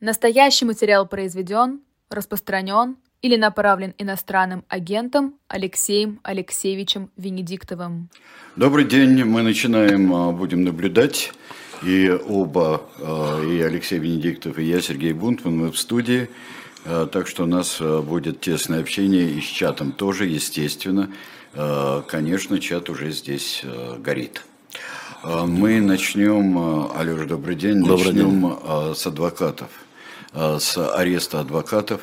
Настоящий материал произведен, распространен или направлен иностранным агентом Алексеем Алексеевичем Венедиктовым. Добрый день, мы начинаем, а, будем наблюдать. И оба, а, и Алексей Венедиктов, и я, Сергей Бунтман, мы в студии. А, так что у нас будет тесное общение и с чатом тоже, естественно. Конечно, чат уже здесь горит. Мы начнем, Алеша, добрый день, добрый начнем день. с адвокатов. Э, с ареста адвокатов.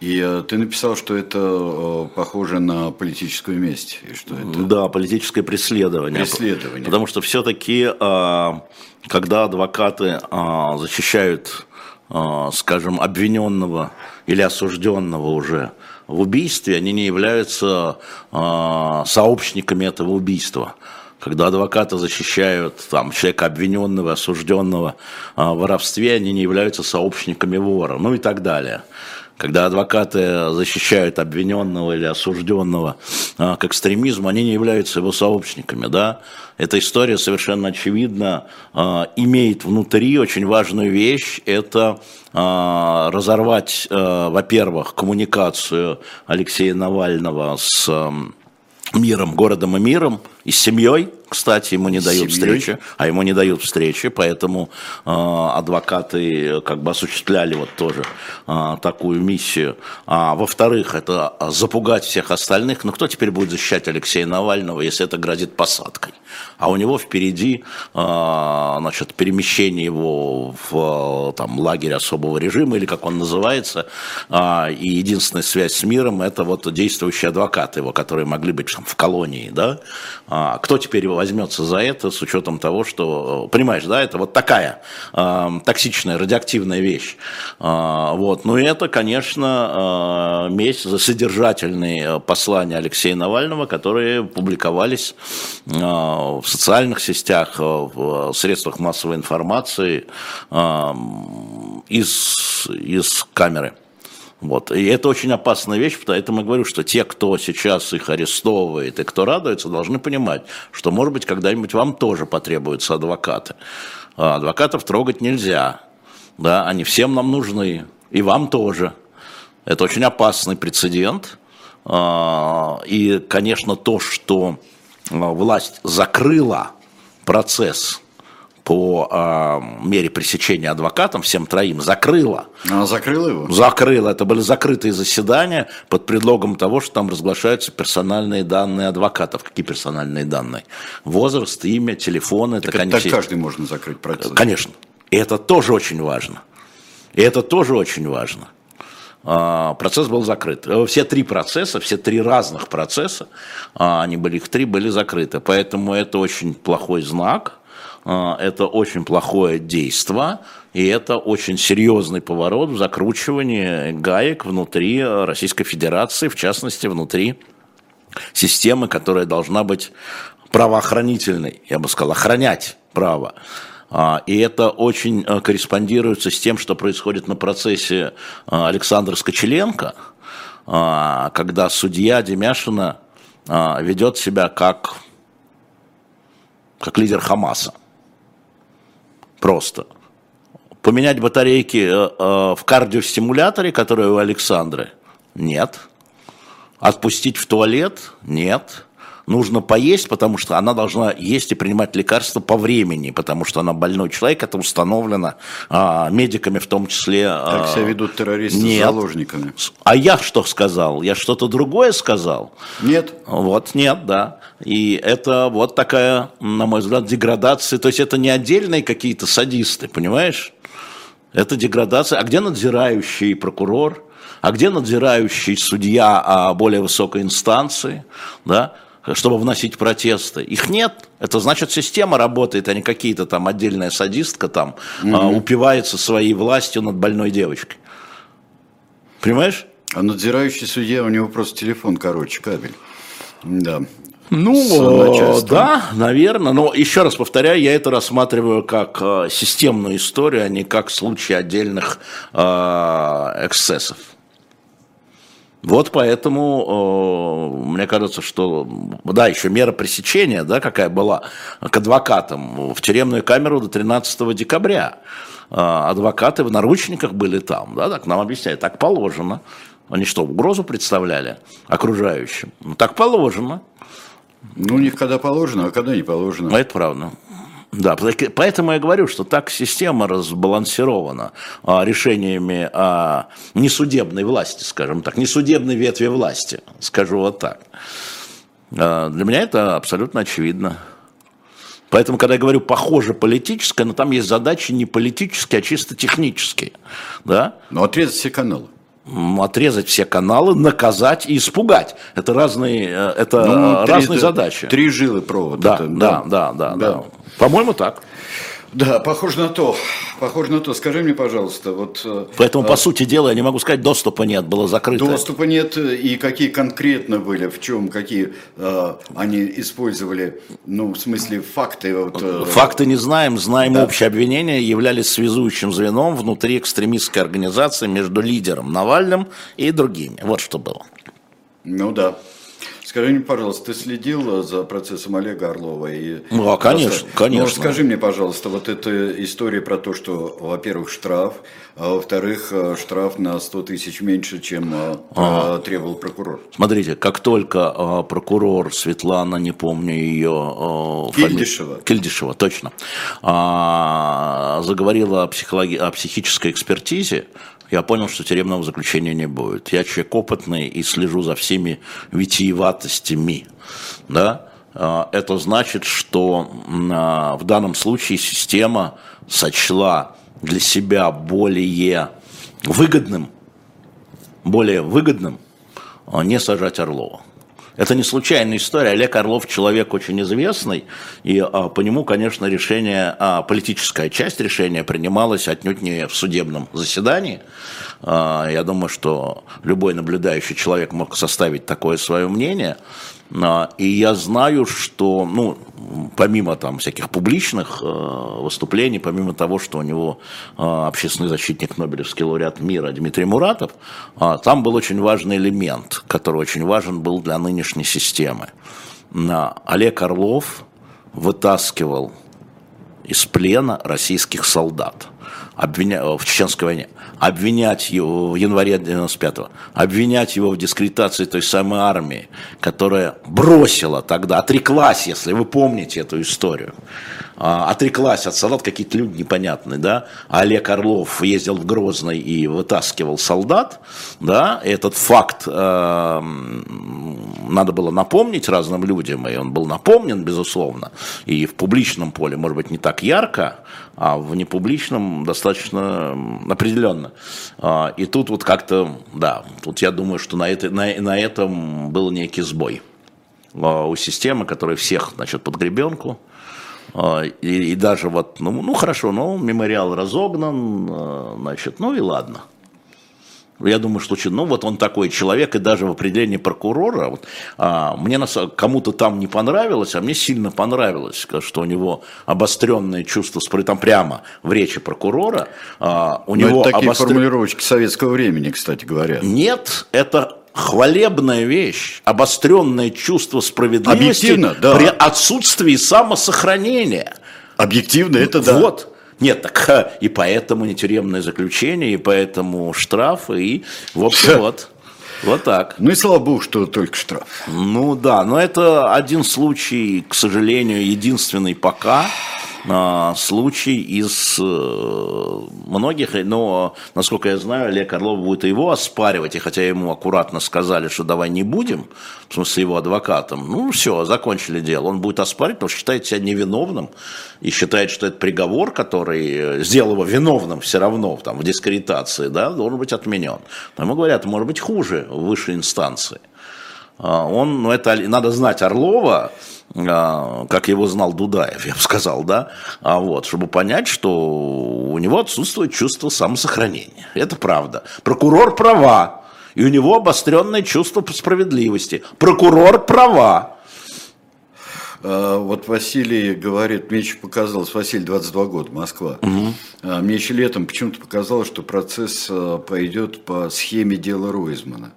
И э, ты написал, что это э, похоже на политическую месть. И что это... Да, политическое преследование. Преследование. Потому что все-таки, когда адвокаты защищают, скажем, обвиненного или осужденного уже в убийстве, они не являются сообщниками этого убийства когда адвокаты защищают там, человека обвиненного, осужденного а, в воровстве, они не являются сообщниками вора, ну и так далее. Когда адвокаты защищают обвиненного или осужденного а, к экстремизму, они не являются его сообщниками. Да? Эта история совершенно очевидно а, имеет внутри очень важную вещь. Это а, разорвать, а, во-первых, коммуникацию Алексея Навального с миром, городом и миром, и с семьей, кстати, ему не дают встречи, а ему не дают встречи, поэтому э, адвокаты как бы осуществляли вот тоже э, такую миссию. А во-вторых, это запугать всех остальных. Ну кто теперь будет защищать Алексея Навального, если это грозит посадкой? А у него впереди э, значит, перемещение его в там, лагерь особого режима, или как он называется, э, и единственная связь с миром – это вот действующие адвокаты его, которые могли быть там, в колонии, да, а, кто теперь возьмется за это с учетом того, что, понимаешь, да, это вот такая э, токсичная, радиоактивная вещь. Э, вот. Ну и это, конечно, э, месть за содержательные послания Алексея Навального, которые публиковались э, в социальных сетях, в средствах массовой информации э, из, из камеры. Вот. И это очень опасная вещь, поэтому я говорю, что те, кто сейчас их арестовывает и кто радуется, должны понимать, что, может быть, когда-нибудь вам тоже потребуются адвокаты. А адвокатов трогать нельзя. Да, они всем нам нужны, и вам тоже. Это очень опасный прецедент. А, и, конечно, то, что а, власть закрыла процесс – по э, мере пресечения адвокатам, всем троим, закрыла. Она закрыла его? Закрыла. Это были закрытые заседания под предлогом того, что там разглашаются персональные данные адвокатов. Какие персональные данные? Возраст, имя, телефоны. Так, это, так все... каждый можно закрыть процесс. Конечно. И это тоже очень важно. И это тоже очень важно. Процесс был закрыт. Все три процесса, все три разных процесса, а, они были их три, были закрыты. Поэтому это очень плохой знак а, это очень плохое действие, и это очень серьезный поворот в закручивании гаек внутри Российской Федерации, в частности, внутри системы, которая должна быть правоохранительной, я бы сказал, охранять право. А, и это очень а, корреспондируется с тем, что происходит на процессе Александра Скочеленко, когда судья Демяшина ведет себя как, как лидер Хамаса просто. Поменять батарейки э, э, в кардиостимуляторе, который у Александры? Нет. Отпустить в туалет? Нет. Нужно поесть, потому что она должна есть и принимать лекарства по времени, потому что она больной человек, это установлено а, медиками в том числе. А, как себя ведут террористы Нет. с заложниками. А я что сказал? Я что-то другое сказал? Нет. Вот, нет, да. И это вот такая, на мой взгляд, деградация. То есть это не отдельные какие-то садисты, понимаешь? Это деградация. А где надзирающий прокурор? А где надзирающий судья а более высокой инстанции? Да? Чтобы вносить протесты. Их нет. Это значит, система работает, а не какие-то там отдельная садистка там а, упивается своей властью над больной девочкой. Понимаешь? А надзирающий судья, у него просто телефон короче, кабель. Да. Ну, да, наверное. Но еще раз повторяю, я это рассматриваю как э, системную историю, а не как случай отдельных э, эксцессов. Вот поэтому мне кажется, что, да, еще мера пресечения, да, какая была к адвокатам в тюремную камеру до 13 декабря. Э, адвокаты в наручниках были там, да, так нам объясняют, так положено. Они что, угрозу представляли окружающим? Ну, так положено. Ну, у них когда положено, а когда не положено. Ну, это правда. Да, поэтому я говорю, что так система разбалансирована а, решениями а, несудебной власти, скажем так, несудебной ветви власти, скажу вот так. А, для меня это абсолютно очевидно. Поэтому, когда я говорю похоже политическое, но там есть задачи не политические, а чисто технические. Да? Но отрезать все каналы отрезать все каналы, наказать и испугать. Это разные, э, это ну, разные три, задачи. Три жилы провода. Да, это, да, да, да, да, да. По-моему, так. Да, похоже на то. Похоже на то. Скажи мне, пожалуйста, вот. Э, Поэтому, а... по сути дела, я не могу сказать, доступа нет, было закрыто. Доступа нет, и какие конкретно были, в чем, какие э, они использовали, ну, в смысле, факты. Вот, э... Факты не знаем, знаем да. общее обвинение, являлись связующим звеном внутри экстремистской организации между лидером Навальным и другими. Вот что было. Ну да. Скажи мне, пожалуйста, ты следил за процессом Олега Орлова? И ну, а, конечно, просто, конечно. Ну, скажи мне, пожалуйста, вот эта история про то, что, во-первых, штраф, а во-вторых, э, штраф на 100 тысяч меньше, чем э, а. требовал прокурор. Смотрите, как только а, прокурор Светлана, не помню ее... А, Кильдишева. Фами... Кильдишева, точно. А, заговорила о, психологи... о психической экспертизе, я понял, что тюремного заключения не будет. Я человек опытный и слежу за всеми витиеватостями. Да? А, это значит, что а, в данном случае система сочла для себя более выгодным, более выгодным а, не сажать Орлова. Это не случайная история. Олег Орлов человек очень известный, и а, по нему, конечно, решение, а, политическая часть решения принималась отнюдь не в судебном заседании. А, я думаю, что любой наблюдающий человек мог составить такое свое мнение. А, и я знаю, что, ну, помимо там всяких публичных э, выступлений, помимо того, что у него э, общественный защитник, Нобелевский лауреат мира Дмитрий Муратов, э, там был очень важный элемент, который очень важен был для нынешней системы. Олег Орлов вытаскивал из плена российских солдат обвиня... в Чеченской войне. Обвинять его в январе 95-го, обвинять его в дискредитации той самой армии, которая бросила тогда, отреклась, если вы помните эту историю, а, отреклась от солдат, какие-то люди непонятные, да, Олег Орлов ездил в Грозный и вытаскивал солдат, да, этот факт э, надо было напомнить разным людям, и он был напомнен, безусловно, и в публичном поле, может быть, не так ярко, а в непубличном достаточно определенно. А, и тут вот как-то, да, тут я думаю, что на, это, на, на этом был некий сбой а, у системы, которая всех, значит, под гребенку, а, и, и даже вот, ну, ну хорошо, ну мемориал разогнан, значит, ну и ладно – я думаю, что ну вот он такой человек, и даже в определении прокурора, вот, а, мне кому-то там не понравилось, а мне сильно понравилось, что у него обостренное чувство, там прямо в речи прокурора, а, у Но него это такие обостр... формулировочки советского времени, кстати говоря. Нет, это хвалебная вещь, обостренное чувство справедливости Объективно, да. при отсутствии самосохранения. Объективно, это да. Вот. Нет, так и поэтому не тюремное заключение, и поэтому штрафы, и в общем вот. Вот так. Ну и слава богу, что только штраф. Ну да, но это один случай, к сожалению, единственный пока. А, случай из э, многих, но, насколько я знаю, Олег Орлов будет его оспаривать, и хотя ему аккуратно сказали, что давай не будем, в смысле его адвокатом, ну все, закончили дело, он будет оспаривать, потому что считает себя невиновным, и считает, что этот приговор, который э, сделал его виновным все равно там, в дискредитации, да, должен быть отменен. Ему говорят, может быть хуже в высшей инстанции. А, он, ну это надо знать Орлова, а, как его знал Дудаев, я бы сказал, да, а вот, чтобы понять, что у него отсутствует чувство самосохранения. Это правда. Прокурор права, и у него обостренное чувство справедливости. Прокурор права. А, вот Василий говорит, мне еще показалось, Василий, 22 года, Москва. Угу. Мне еще летом почему-то показалось, что процесс пойдет по схеме дела Ройзмана.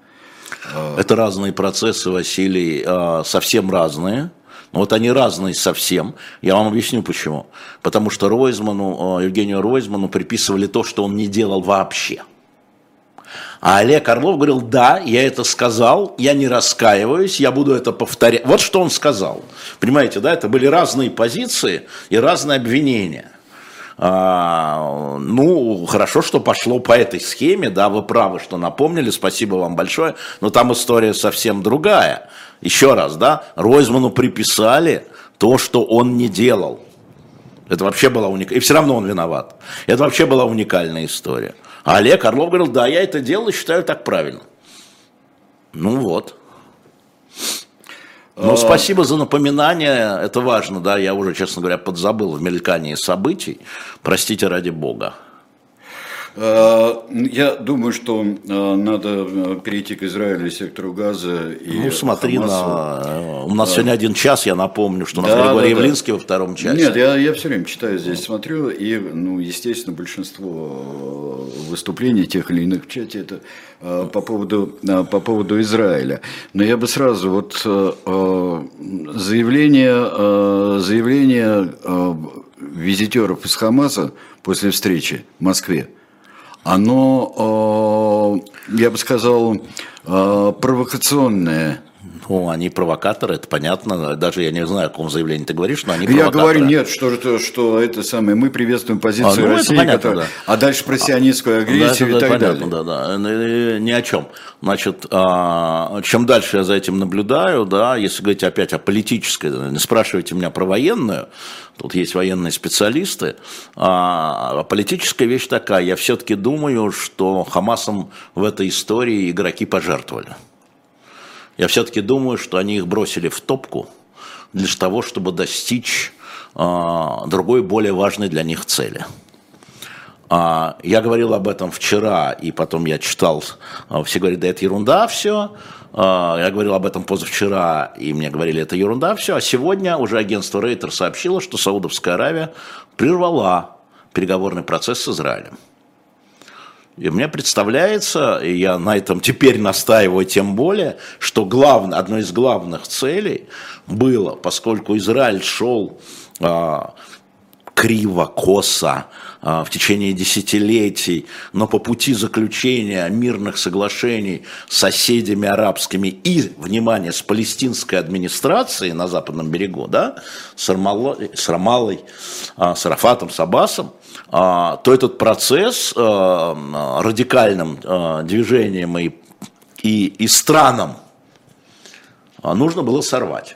Это разные процессы, Василий, а, совсем разные. Но вот они разные совсем. Я вам объясню почему. Потому что Ройзману, а, Евгению Ройзману приписывали то, что он не делал вообще. А Олег Орлов говорил, да, я это сказал, я не раскаиваюсь, я буду это повторять. Вот что он сказал. Понимаете, да, это были разные позиции и разные обвинения. А, ну, хорошо, что пошло по этой схеме, да, вы правы, что напомнили, спасибо вам большое, но там история совсем другая. Еще раз, да, Ройзману приписали то, что он не делал. Это вообще была уникальная, и все равно он виноват. Это вообще была уникальная история. А Олег Орлов говорил, да, я это делал и считаю так правильно. Ну вот. Ну, а... спасибо за напоминание, это важно, да, я уже, честно говоря, подзабыл в мелькании событий, простите ради бога. Я думаю, что а, надо а, перейти к Израилю сектору Газа. И ну, смотри, на... у нас сегодня один час, я напомню, что у нас да, Григорий да, Явлинский да. во втором часе. Нет, я, я все время читаю здесь, смотрю, и, ну, естественно, большинство выступлений тех или иных в чате это по поводу, по поводу Израиля. Но я бы сразу, вот заявление, заявление визитеров из Хамаса после встречи в Москве, оно, э, я бы сказал, э, провокационное. Ну, они провокаторы, это понятно. Даже я не знаю, о каком заявлении ты говоришь, но они провокаторы. Я говорю, нет, что, что, что это самое, мы приветствуем позицию а, ну, России, понятно, которая, да. а дальше про сионистскую агрессию да, и так понятно, далее. Да, да, ни о чем. Значит, а, чем дальше я за этим наблюдаю, да, если говорить опять о политической, не спрашивайте меня про военную, тут есть военные специалисты, а, а политическая вещь такая, я все-таки думаю, что Хамасом в этой истории игроки пожертвовали. Я все-таки думаю, что они их бросили в топку для того, чтобы достичь а, другой, более важной для них цели. А, я говорил об этом вчера, и потом я читал, а, все говорят, да это ерунда все. Я говорил об этом позавчера, и мне говорили, это ерунда все. А сегодня уже агентство Рейтер сообщило, что Саудовская Аравия прервала переговорный процесс с Израилем. И мне представляется, и я на этом теперь настаиваю тем более, что главное, одной из главных целей было, поскольку Израиль шел а, криво, косо а, в течение десятилетий, но по пути заключения мирных соглашений с соседями арабскими и, внимание, с палестинской администрацией на западном берегу, да, с, Рамаллой, с Рамалой, а, с Арафатом, с Аббасом, а, то этот процесс радикальным движением и, и, и странам нужно было сорвать.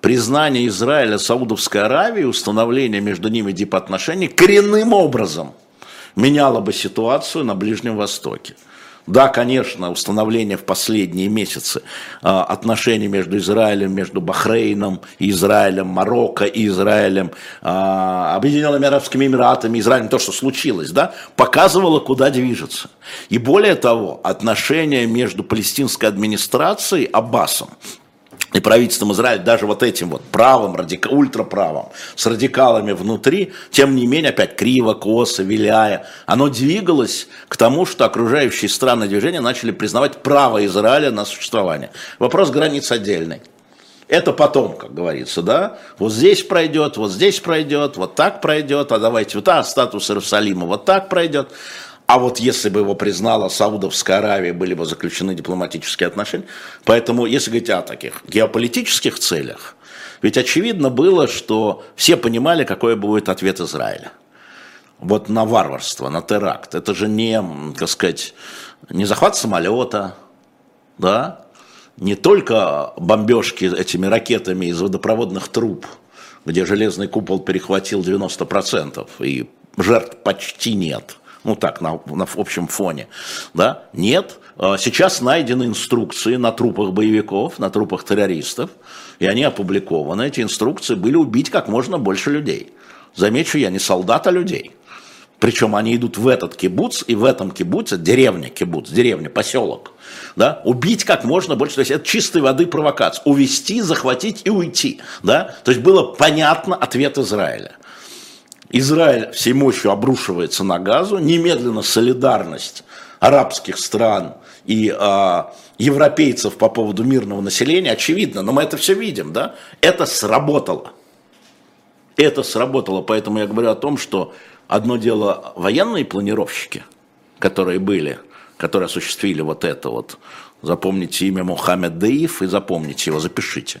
Признание Израиля Саудовской Аравии, установление между ними дипотношений коренным образом меняло бы ситуацию на Ближнем Востоке. Да, конечно, установление в последние месяцы а, отношений между Израилем, между Бахрейном Израилем, Марокко и Израилем, а, Объединенными Арабскими Эмиратами, Израилем, то, что случилось, да, показывало, куда движется. И более того, отношения между палестинской администрацией Аббасом и правительством Израиля, даже вот этим вот правым, радика, ультраправым, с радикалами внутри, тем не менее, опять криво, косо, виляя, оно двигалось к тому, что окружающие страны движения начали признавать право Израиля на существование. Вопрос границ отдельный. Это потом, как говорится, да, вот здесь пройдет, вот здесь пройдет, вот так пройдет, а давайте вот а, статус Иерусалима вот так пройдет. А вот если бы его признала Саудовская Аравия, были бы заключены дипломатические отношения. Поэтому, если говорить о таких геополитических целях, ведь очевидно было, что все понимали, какой будет ответ Израиля. Вот на варварство, на теракт. Это же не, так сказать, не захват самолета, да, не только бомбежки этими ракетами из водопроводных труб, где железный купол перехватил 90%, и жертв почти нет – ну так, на, на общем фоне, да, нет. А сейчас найдены инструкции на трупах боевиков, на трупах террористов, и они опубликованы. Эти инструкции были убить как можно больше людей. Замечу я, не солдат, а людей. Причем они идут в этот кибуц, и в этом кибуце, деревня кибуц, деревня, поселок, да, убить как можно больше, то есть это чистой воды провокация, увести, захватить и уйти, да, то есть было понятно ответ Израиля. Израиль всей мощью обрушивается на газу, немедленно солидарность арабских стран и э, европейцев по поводу мирного населения очевидно, но мы это все видим, да? Это сработало. Это сработало, поэтому я говорю о том, что одно дело военные планировщики, которые были, которые осуществили вот это вот, запомните имя Мухаммед Даиф и запомните его, запишите.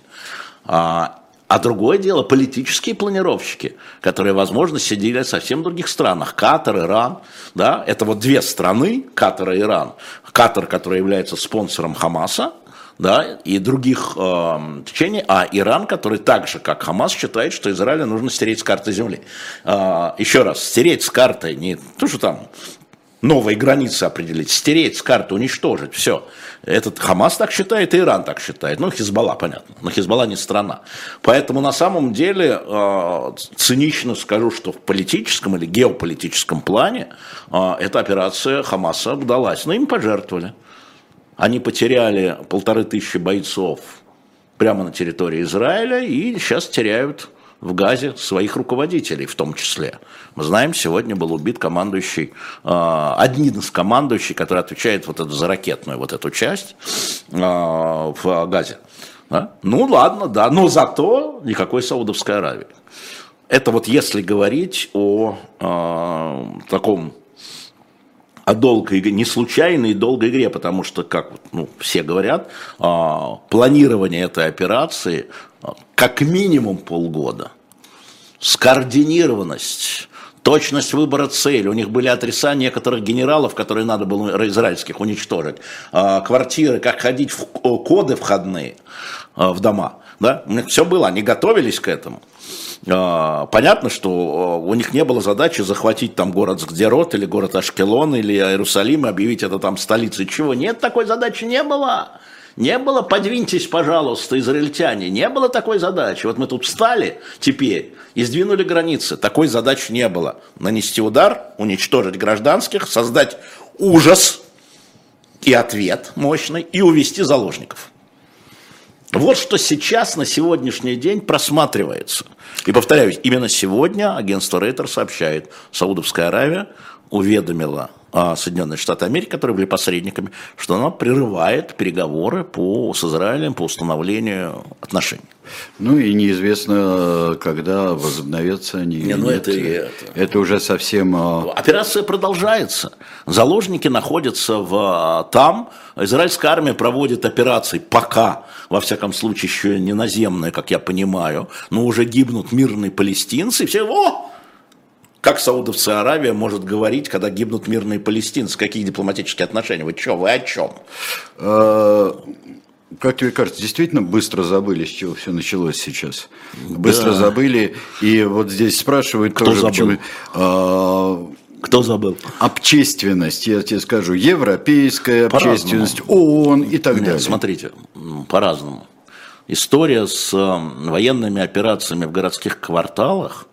А, а другое дело политические планировщики, которые, возможно, сидели в совсем других странах. Катар, Иран. Да? Это вот две страны, Катар и Иран. Катар, который является спонсором Хамаса, да, и других э, течений, а Иран, который так же, как Хамас, считает, что Израилю нужно стереть с карты земли. Э, еще раз, стереть с карты не то, что там новые границы определить, стереть с карты, уничтожить, все. Этот Хамас так считает, и Иран так считает. Ну, Хизбалла, понятно. Но Хизбалла не страна. Поэтому на самом деле э, цинично скажу, что в политическом или геополитическом плане э, эта операция Хамаса удалась. Но им пожертвовали. Они потеряли полторы тысячи бойцов прямо на территории Израиля и сейчас теряют в Газе своих руководителей в том числе. Мы знаем, сегодня был убит командующий, э, один из командующих, который отвечает вот это, за ракетную вот эту часть э, в Газе. Да? Ну ладно, да, но зато никакой Саудовской Аравии. Это вот если говорить о э, таком о долгой игре, не случайной и долгой игре, потому что, как ну, все говорят, планирование этой операции как минимум полгода. Скоординированность, точность выбора цели. У них были адреса некоторых генералов, которые надо было израильских уничтожить. А, квартиры, как ходить в коды входные а, в дома. Да? У них все было, они готовились к этому. А, понятно, что у них не было задачи захватить там город Сгдерот или город Ашкелон или Иерусалим и объявить это там столицей. Чего? Нет, такой задачи не было. Не было, подвиньтесь, пожалуйста, израильтяне, не было такой задачи. Вот мы тут встали теперь и сдвинули границы. Такой задачи не было. Нанести удар, уничтожить гражданских, создать ужас и ответ мощный, и увести заложников. Вот что сейчас, на сегодняшний день, просматривается. И повторяюсь, именно сегодня агентство Рейтер сообщает, Саудовская Аравия уведомила а, Соединенные Штаты Америки, которые были посредниками, что она прерывает переговоры по, с Израилем по установлению отношений. Ну и неизвестно, когда возобновятся они. Не, ну это, это, это уже совсем... А, Операция продолжается. Заложники находятся в, а, там. Израильская армия проводит операции пока, во всяком случае, еще не наземные, как я понимаю, но уже гибнут мирные палестинцы. И все, о, как Саудовская Аравия может говорить, когда гибнут мирные палестинцы? Какие дипломатические отношения? Вы что, вы о чем? А, как тебе кажется, действительно быстро забыли, с чего все началось сейчас? Быстро да. забыли. И вот здесь спрашивают Кто тоже, забыл? почему... А, кто забыл? Общественность, я тебе скажу, европейская по общественность, ООН и так Нет, далее. Смотрите, по-разному. История с военными операциями в городских кварталах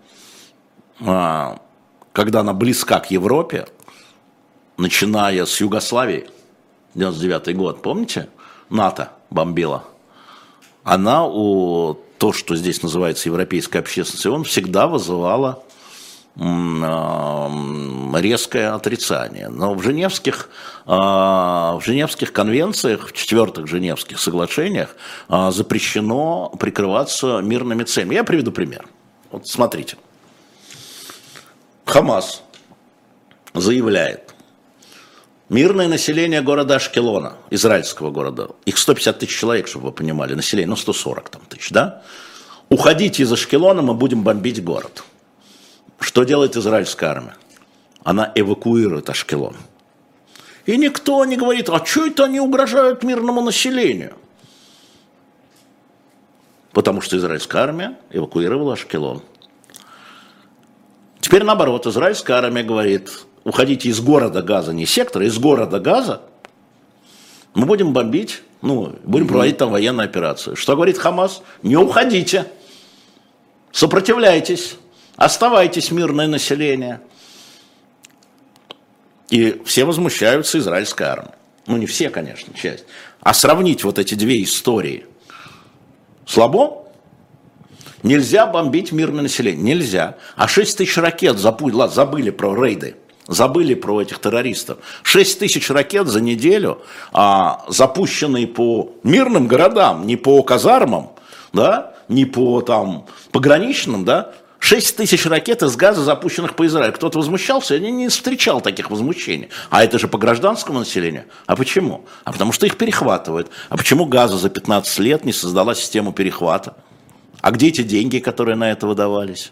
когда она близка к Европе, начиная с Югославии, 99 год, помните? НАТО бомбила. Она у то, что здесь называется европейская общественность, он всегда вызывала а, резкое отрицание. Но в Женевских, а, в Женевских конвенциях, в четвертых Женевских соглашениях запрещено прикрываться мирными целями. Я приведу пример. Вот смотрите. Хамас заявляет, мирное население города Ашкелона, израильского города, их 150 тысяч человек, чтобы вы понимали, население, ну 140 там тысяч, да? Уходите из Ашкелона, мы будем бомбить город. Что делает израильская армия? Она эвакуирует Ашкелон. И никто не говорит, а что это они угрожают мирному населению? Потому что израильская армия эвакуировала Ашкелон. Теперь наоборот, израильская армия говорит, уходите из города Газа, не сектора, из города Газа, мы будем бомбить, ну, будем проводить там военную операцию. Что говорит Хамас? Не уходите, сопротивляйтесь, оставайтесь мирное население. И все возмущаются израильской армией. Ну, не все, конечно, часть. А сравнить вот эти две истории слабо? Нельзя бомбить мирное население. Нельзя. А 6 тысяч ракет запу- забыли про рейды. Забыли про этих террористов. 6 тысяч ракет за неделю, а, запущенные по мирным городам, не по казармам, да, не по там пограничным, да, 6 тысяч ракет из газа, запущенных по Израилю. Кто-то возмущался, я не встречал таких возмущений. А это же по гражданскому населению. А почему? А потому что их перехватывают. А почему газа за 15 лет не создала систему перехвата? А где эти деньги, которые на это выдавались?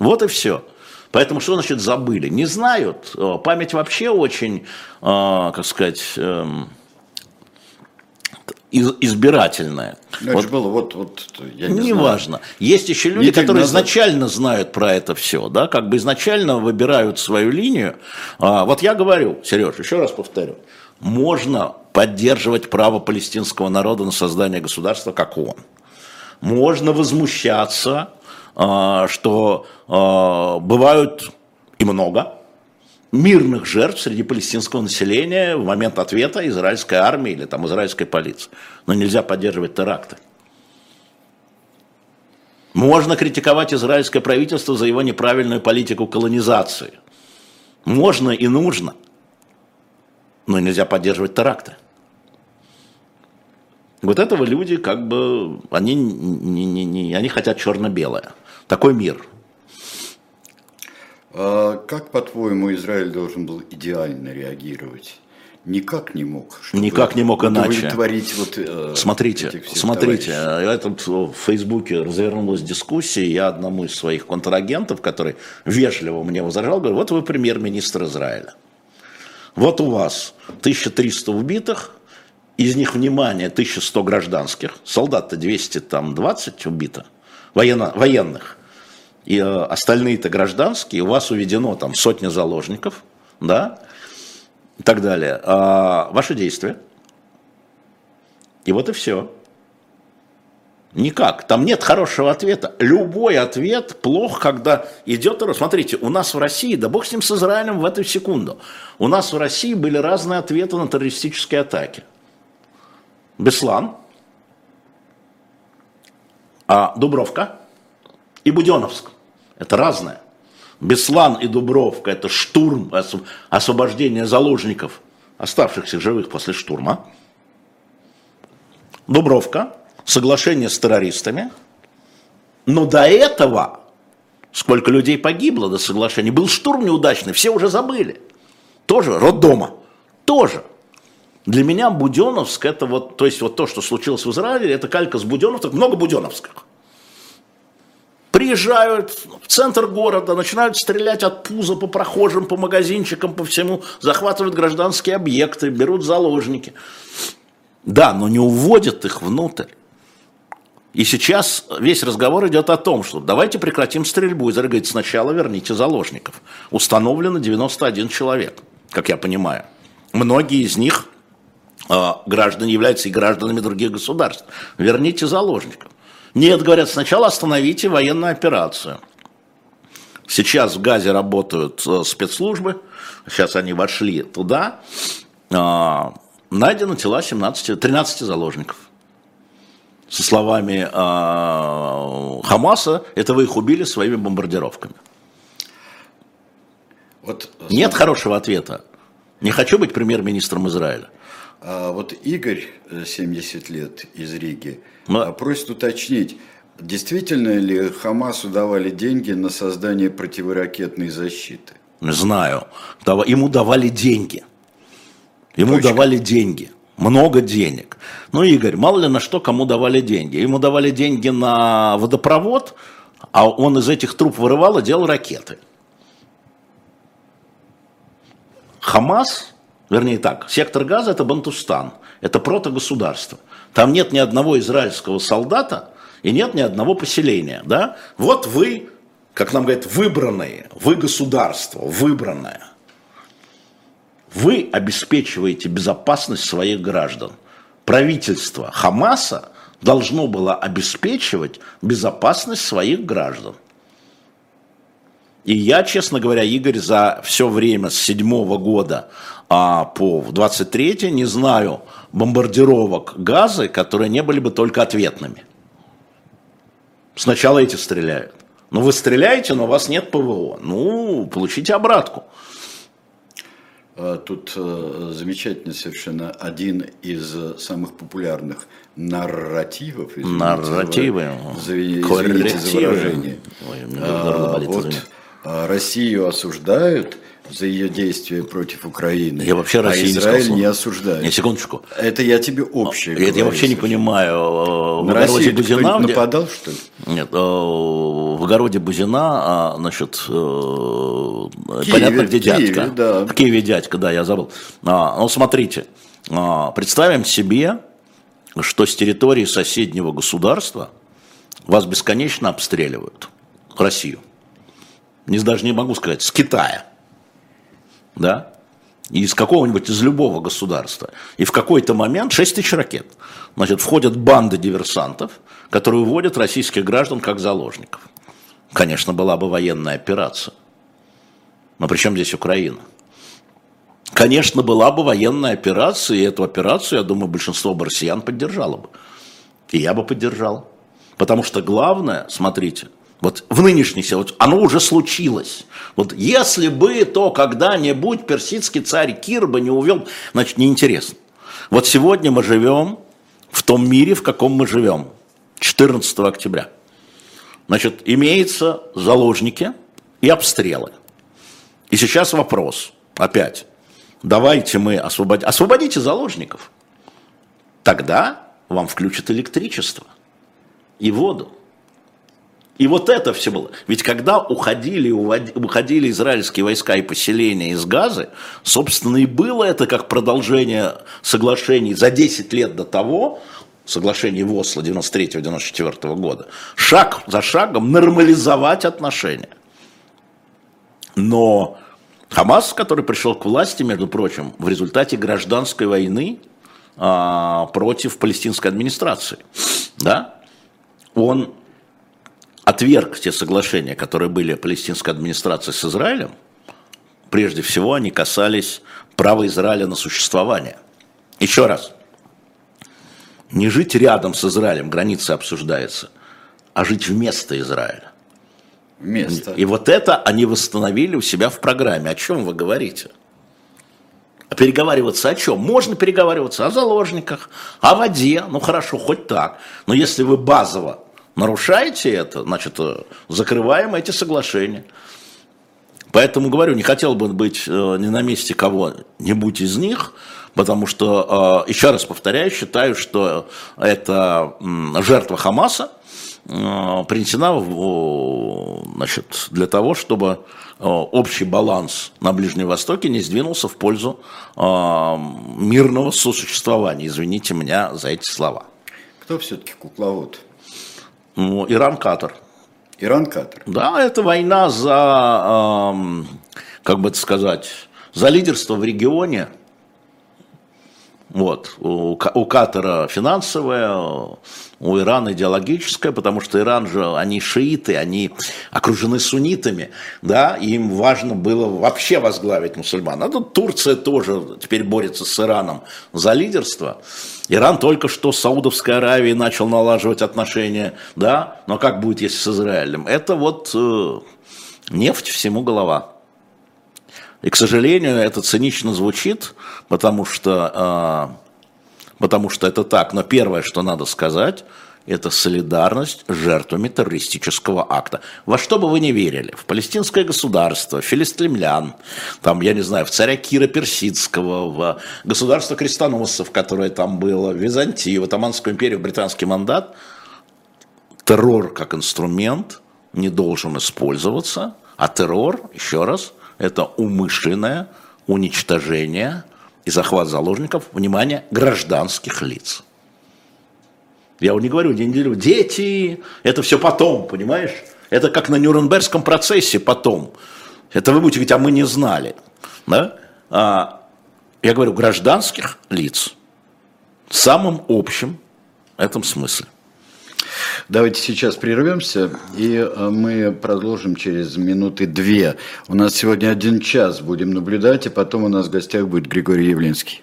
Вот и все. Поэтому что значит забыли? Не знают. Память вообще очень, а, как сказать, эм, избирательная. Ну, вот, было вот, вот я не, не важно. Есть еще люди, Недель которые назад... изначально знают про это все, да, как бы изначально выбирают свою линию. А, вот я говорю, Сереж, еще раз повторю, можно поддерживать право палестинского народа на создание государства, как он. Можно возмущаться а, что а, бывают и много мирных жертв среди палестинского населения в момент ответа израильской армии или там израильской полиции. Но нельзя поддерживать теракты. Можно критиковать израильское правительство за его неправильную политику колонизации. Можно и нужно. Но нельзя поддерживать теракты. Вот этого люди как бы, они, не, не, не, они хотят черно-белое. Такой мир. А как, по-твоему, Израиль должен был идеально реагировать? Никак не мог. Никак не мог иначе. Вот, э, смотрите, смотрите, этот в Фейсбуке развернулась дискуссия, я одному из своих контрагентов, который вежливо мне возражал, говорю, вот вы премьер-министр Израиля. Вот у вас 1300 убитых, из них, внимание, 1100 гражданских, солдат-то 220 убито, военно, военных, и э, остальные-то гражданские, у вас уведено там сотня заложников, да, и так далее. А ваши действия. И вот и все. Никак. Там нет хорошего ответа. Любой ответ плох, когда идет... Смотрите, у нас в России, да бог с ним с Израилем в эту секунду, у нас в России были разные ответы на террористические атаки. Беслан, а Дубровка и Буденовск. Это разное. Беслан и Дубровка – это штурм, освобождение заложников, оставшихся живых после штурма. Дубровка – соглашение с террористами. Но до этого, сколько людей погибло до соглашения, был штурм неудачный, все уже забыли. Тоже роддома, тоже. Для меня Буденовск это вот, то есть вот то, что случилось в Израиле, это калька с Буденовских, много Буденовских. Приезжают в центр города, начинают стрелять от пуза по прохожим, по магазинчикам, по всему, захватывают гражданские объекты, берут заложники. Да, но не уводят их внутрь. И сейчас весь разговор идет о том, что давайте прекратим стрельбу. Израиль говорит, сначала верните заложников. Установлено 91 человек, как я понимаю. Многие из них граждане являются и гражданами других государств. Верните заложников. Нет, говорят, сначала остановите военную операцию. Сейчас в Газе работают э, спецслужбы, сейчас они вошли туда. А, найдено тела 17, 13 заложников. Со словами а, Хамаса, это вы их убили своими бомбардировками. Вот, Нет хорошего ответа. Не хочу быть премьер-министром Израиля. А вот Игорь, 70 э, лет, из Риги, Но... А, просит уточнить, действительно ли Хамасу давали деньги на создание противоракетной защиты? Знаю. Ему давали деньги. Ему Точка. давали деньги. Много денег. Ну, Игорь, мало ли на что кому давали деньги. Ему давали деньги на водопровод, а он из этих труб вырывал и делал ракеты. Хамас вернее так, сектор газа это Бантустан, это протогосударство. Там нет ни одного израильского солдата и нет ни одного поселения. Да? Вот вы, как нам говорят, выбранные, вы государство, выбранное. Вы обеспечиваете безопасность своих граждан. Правительство Хамаса должно было обеспечивать безопасность своих граждан. И я, честно говоря, Игорь, за все время с седьмого года а по 23 не знаю бомбардировок газы, которые не были бы только ответными. Сначала эти стреляют. Ну, вы стреляете, но у вас нет ПВО. Ну, получите обратку. А тут э, замечательно совершенно один из самых популярных нарративов. Нарративы. Извините за выражение. Ой, а, вот Россию осуждают, за ее действия против Украины. Я вообще Россию а Израиль не, не осуждает. Не, секундочку. Это я тебе общее Это я вообще не понимаю. В На Россию Бузина, нападал, что ли? Нет, э, в огороде Бузина, значит, э, Киеве, понятно, где Киеве, дядька. Да. В Киеве дядька, да, я забыл. Ну, смотрите, представим себе, что с территории соседнего государства вас бесконечно обстреливают. Россию. Не, даже не могу сказать, с Китая да, из какого-нибудь, из любого государства, и в какой-то момент 6 тысяч ракет, значит, входят банды диверсантов, которые уводят российских граждан как заложников. Конечно, была бы военная операция. Но при чем здесь Украина? Конечно, была бы военная операция, и эту операцию, я думаю, большинство бы россиян поддержало бы. И я бы поддержал. Потому что главное, смотрите – вот в нынешней ситуации, оно уже случилось. Вот если бы то когда-нибудь персидский царь Кир бы не увел, значит, неинтересно. Вот сегодня мы живем в том мире, в каком мы живем, 14 октября. Значит, имеются заложники и обстрелы. И сейчас вопрос, опять, давайте мы освободим, освободите заложников, тогда вам включат электричество и воду. И вот это все было. Ведь когда уходили, уходили израильские войска и поселения из Газы, собственно, и было это как продолжение соглашений за 10 лет до того, соглашений в Осло 93-94 года, шаг за шагом нормализовать отношения. Но Хамас, который пришел к власти, между прочим, в результате гражданской войны а, против палестинской администрации, да, он отверг те соглашения, которые были палестинской администрацией с Израилем, прежде всего они касались права Израиля на существование. Еще раз, не жить рядом с Израилем, границы обсуждается, а жить вместо Израиля. Вместо. И вот это они восстановили у себя в программе. О чем вы говорите? А переговариваться о чем? Можно переговариваться о заложниках, о воде, ну хорошо, хоть так. Но если вы базово нарушаете это, значит, э, закрываем эти соглашения. Поэтому говорю, не хотел бы быть э, не на месте кого-нибудь из них, потому что, э, еще раз повторяю, считаю, что это жертва Хамаса, принесена значит, для того, чтобы общий баланс на Ближнем Востоке не сдвинулся в пользу мирного сосуществования. Извините меня за эти слова. Кто все-таки кукловод? Ну, Иран-Катар. Иран-Катар. Да, это война за, как бы это сказать, за лидерство в регионе. Вот. У, у Катара финансовая, у Ирана идеологическая, потому что Иран же, они шииты, они окружены суннитами, да, и им важно было вообще возглавить мусульман. А тут Турция тоже теперь борется с Ираном за лидерство. Иран только что с Саудовской Аравией начал налаживать отношения, да, но как будет, если с Израилем? Это вот э, нефть всему голова. И, к сожалению, это цинично звучит, потому что... Э, потому что это так. Но первое, что надо сказать, это солидарность с жертвами террористического акта. Во что бы вы ни верили, в палестинское государство, в филистимлян, там, я не знаю, в царя Кира Персидского, в государство крестоносцев, которое там было, в Византию, в Отоманскую империю, в британский мандат, террор как инструмент не должен использоваться, а террор, еще раз, это умышленное уничтожение и захват заложников, внимание, гражданских лиц. Я не говорю, не неделю, дети, это все потом, понимаешь? Это как на Нюрнбергском процессе потом. Это вы будете говорить, а мы не знали. Да? А, я говорю, гражданских лиц в самом общем этом смысле. Давайте сейчас прервемся, и э, мы продолжим через минуты две. У нас сегодня один час будем наблюдать, и потом у нас в гостях будет Григорий Явлинский.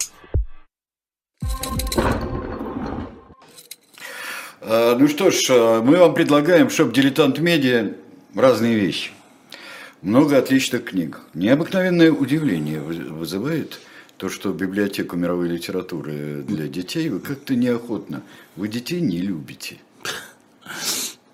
Ну что ж, а, мы вам предлагаем, чтобы «Дилетант Медиа» разные вещи. Много отличных книг. Необыкновенное удивление вы- вызывает то, что библиотеку мировой литературы для детей вы как-то неохотно. Вы детей не любите.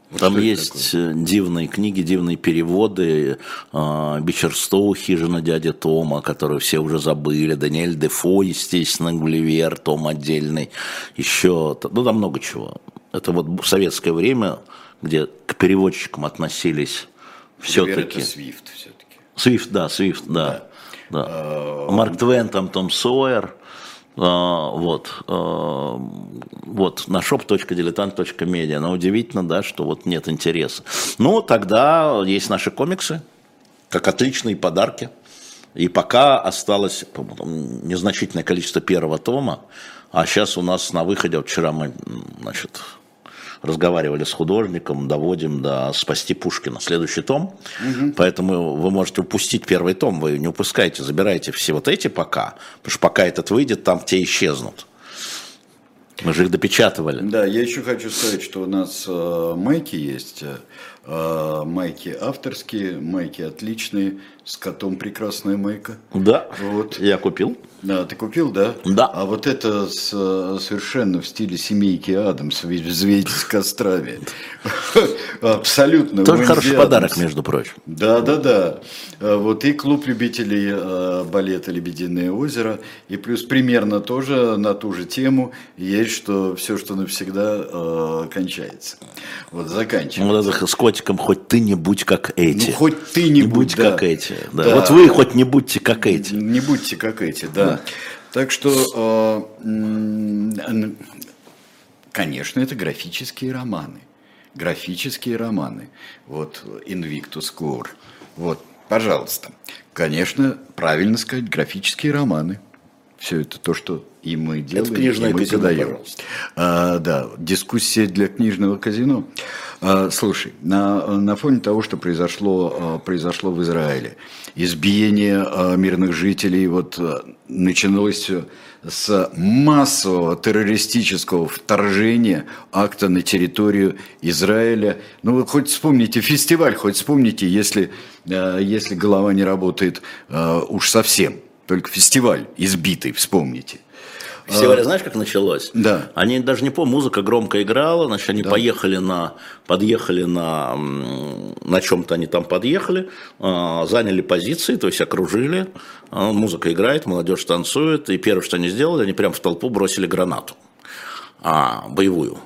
Вот Там есть э, дивные книги, дивные переводы. э, Бичерстоу, «Хижина дяди Тома», которые все уже забыли. Даниэль Дефо, естественно, Гулливер, Том отдельный. Еще, ну там много чего. Это вот советское время, где к переводчикам относились все-таки. Свифт все-таки. Свифт, да, Свифт, да. да. Марк Твен, там Том Сойер. А, вот, а, вот, на shop.diletant.media. Но удивительно, да, что вот нет интереса. Ну, тогда есть наши комиксы, как отличные подарки. И пока осталось незначительное количество первого тома, а сейчас у нас на выходе, вот вчера мы, значит, разговаривали с художником, доводим до «Спасти Пушкина», следующий том. Поэтому вы можете упустить первый том, вы не упускайте, забирайте все вот эти пока, потому что пока этот выйдет, там те исчезнут. Мы же их допечатывали. Да, я еще хочу сказать, что у нас э, майки есть. Э, майки авторские, майки отличные. С котом прекрасная майка. Да, Вот. я купил. Да, ты купил, да? Да. А вот это с, совершенно в стиле семейки Адамс, взвейте с кострами. Абсолютно. Тоже хороший подарок, между прочим. Да, да, да. Э, Вот и клуб любителей э, балета «Лебединое озеро». И плюс примерно тоже на ту же тему есть, что все, что навсегда кончается. Вот заканчивается. Котиком хоть ты не будь как эти. Ну, хоть ты не будь, да. как эти. да. Да. Вот вы хоть не будьте как эти. Не будьте как эти, да. Так что, э, конечно, это графические романы. Графические романы. Вот Invictus Core. Вот, пожалуйста. Конечно, правильно сказать, графические романы. Все это то, что и мы делаем, книжное и мы казино, подаем. пожалуйста. А, да, дискуссия для книжного казино. А, слушай, на, на фоне того, что произошло, а, произошло в Израиле, избиение а, мирных жителей, вот а, началось с массового террористического вторжения акта на территорию Израиля. Ну вот хоть вспомните фестиваль, хоть вспомните, если, а, если голова не работает уж совсем. Только фестиваль избитый, вспомните. Фестиваль, знаешь, как началось? Да. Они даже не помню, музыка громко играла, значит, они поехали на, подъехали на, на чем-то они там подъехали, а, заняли позиции, то есть окружили, а, музыка играет, молодежь танцует, и первое, что они сделали, они прям в толпу бросили гранату, а, боевую.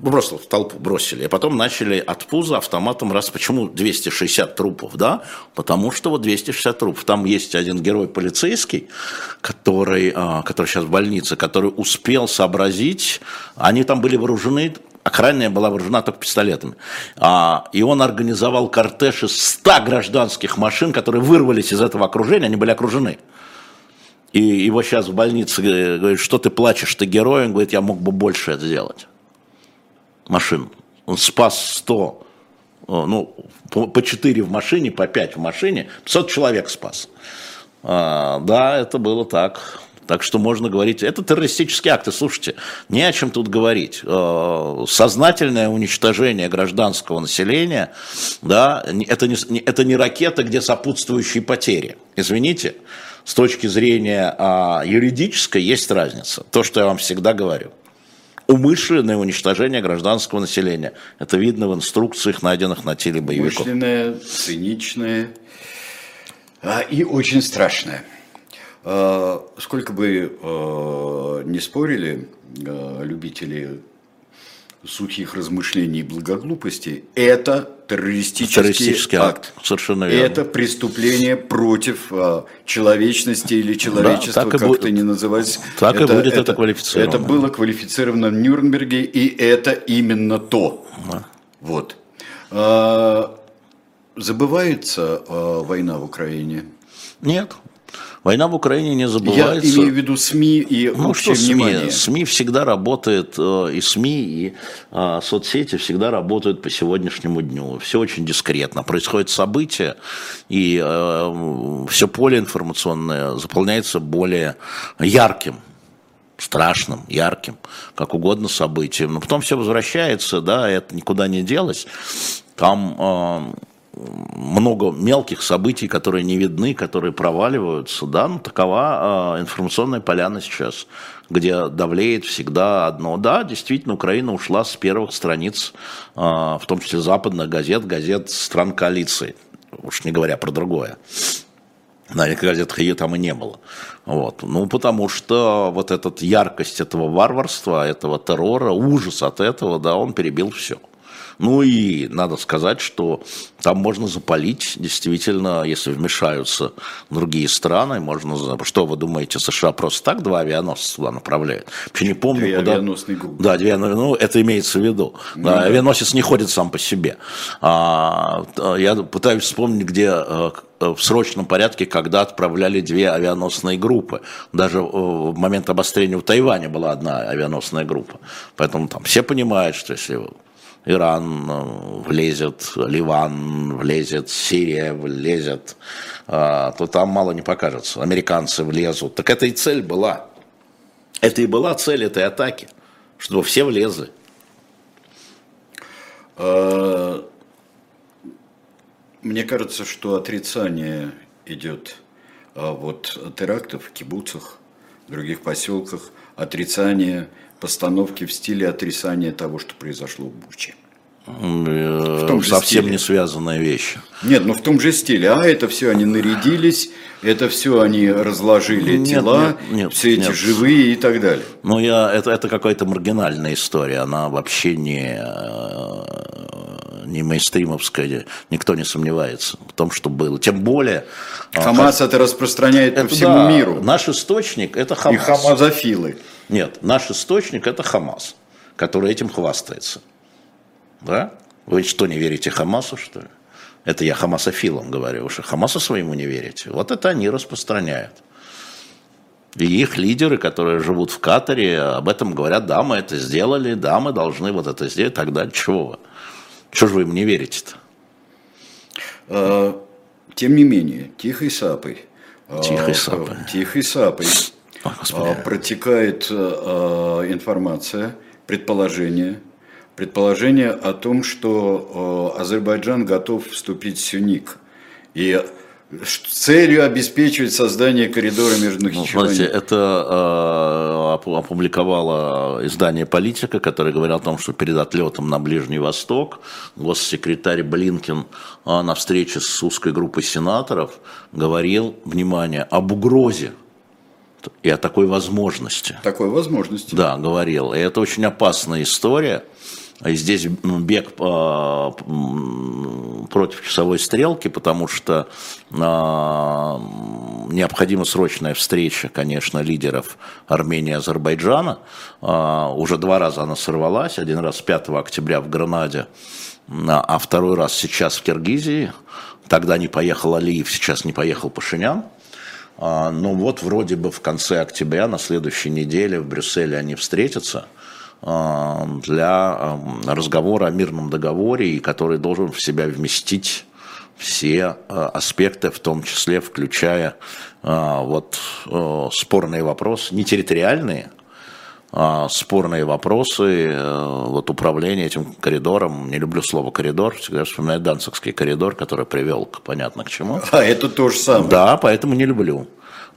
Ну, Просто в толпу бросили. А потом начали от пуза автоматом раз. Почему 260 трупов, да? Потому что вот 260 трупов. Там есть один герой полицейский, который, а, который сейчас в больнице, который успел сообразить. Они там были вооружены Охранная была вооружена только пистолетами. А, и он организовал кортеж из 100 гражданских машин, которые вырвались из этого окружения, они были окружены. И его сейчас в больнице э, говорят, что ты плачешь, ты герой. Он говорит, я мог бы больше сделать машин. Он спас 100, э, ну, по, по 4 в машине, по 5 в машине, 500 человек спас. А, да, это было так. Так что можно говорить, это террористические акты, слушайте, не о чем тут говорить. Э, Сознательное уничтожение гражданского населения, да, это не- это не ракета, где сопутствующие потери. Извините, с точки зрения а, юридической есть разница. То, что я вам всегда говорю. Умышленное уничтожение гражданского населения. Это видно в инструкциях, найденных на теле боевиков. Умышленное, циничное а, и очень страшное. А, сколько бы а, не спорили любители сухих размышлений и благоглупости, это террористический, Террористический акт. Совершенно верно. Это преступление против а, человечности или человечества, и как будет. это ни называть. Так и будет это квалифицировано. Это было квалифицировано в Нюрнберге, и это именно то. Вот. А, забывается а, война в Украине. Нет. Война в Украине не Я забывается. имею в виду СМИ и Ну общее что СМИ? внимание. СМИ всегда работает, э, и СМИ, и э, соцсети всегда работают по сегодняшнему дню. Все очень дискретно. Происходят события, и все поле информационное заполняется более ярким страшным, ярким, как угодно событием. Но потом все возвращается, да, это никуда не делось. Там э, много мелких событий, которые не видны, которые проваливаются, да, ну такова э, информационная поляна сейчас, где давлеет всегда одно. Да, действительно, Украина ушла с первых страниц, э, в том числе западных газет, газет стран коалиции, уж не говоря про другое. На этих газетах ее там и не было. Вот. Ну, потому что вот эта яркость этого варварства, этого террора, ужас от этого, да, он перебил все. Ну и надо сказать, что там можно запалить, действительно, если вмешаются другие страны, можно... Что вы думаете, США просто так два авианосца туда направляют? Вообще не помню, Две куда... авианосные группы. Да, две, ну, это имеется в виду. Да, Авианосец не ходит сам по себе. А, т- я пытаюсь вспомнить, где э, э, в срочном порядке, когда отправляли две авианосные группы. Даже э, в момент обострения в Тайване была одна авианосная группа. Поэтому там все понимают, что если Иран э, влезет, Ливан влезет, Сирия влезет, э, то там мало не покажется. Американцы влезут. Так это и цель была. Это и была цель этой атаки, чтобы все влезли. А, Мне кажется, что отрицание идет вот терактов в кибуцах, в других поселках, отрицание постановки в стиле отрицания того, что произошло в Буче. Э, том же Совсем стиле. не связанная вещь. Нет, ну в том же стиле. А это все они нарядились, это все они разложили Нет, тела, нет, нет, все эти нет. живые и так далее. Но я, это, это какая-то маргинальная история, она вообще не, э, не мейнстримовская, никто не сомневается в том, что было. Тем более... э, Хамас это распространяет по это всему да, миру. Наш источник это И Хамас. хамазофилы. Нет, наш источник это Хамас, который этим хвастается. Да? Вы что, не верите Хамасу, что ли? Это я хамасофилам говорю, что Хамасу своему не верите? Вот это они распространяют. И их лидеры, которые живут в Катаре, об этом говорят, да, мы это сделали, да, мы должны вот это сделать, и так далее. Чего вы? Чего же вы им не верите-то? А, Тем не менее, тихой сапой, а, Тихой сапой. тихой сапой а, протекает а, информация, предположение, предположение о том, что а, Азербайджан готов вступить в Сюник. И целью обеспечивать создание коридора между Ну, Нахичевани. смотрите, это э, опу- опубликовало издание «Политика», которое говорило о том, что перед отлетом на Ближний Восток госсекретарь Блинкин э, на встрече с узкой группой сенаторов говорил, внимание, об угрозе и о такой возможности. Такой возможности. Да, говорил. И это очень опасная история. И здесь ну, бег э, против часовой стрелки, потому что э, необходима срочная встреча, конечно, лидеров Армении и Азербайджана. Э, уже два раза она сорвалась. Один раз 5 октября в Гранаде, а а второй раз сейчас в Киргизии. Тогда не поехал Алиев, сейчас не поехал Пашинян. А, Но вот вроде бы в конце октября, на следующей неделе в Брюсселе они встретятся для а, разговора о мирном договоре, и который должен в себя вместить все а, аспекты, в том числе включая а, вот а, спорные вопросы, не территориальные, а, спорные вопросы, э, вот управление этим коридором, не люблю слово коридор, всегда вспоминаю Данцикский коридор, который привел понятно к чему. А это то же самое. Да, поэтому не люблю.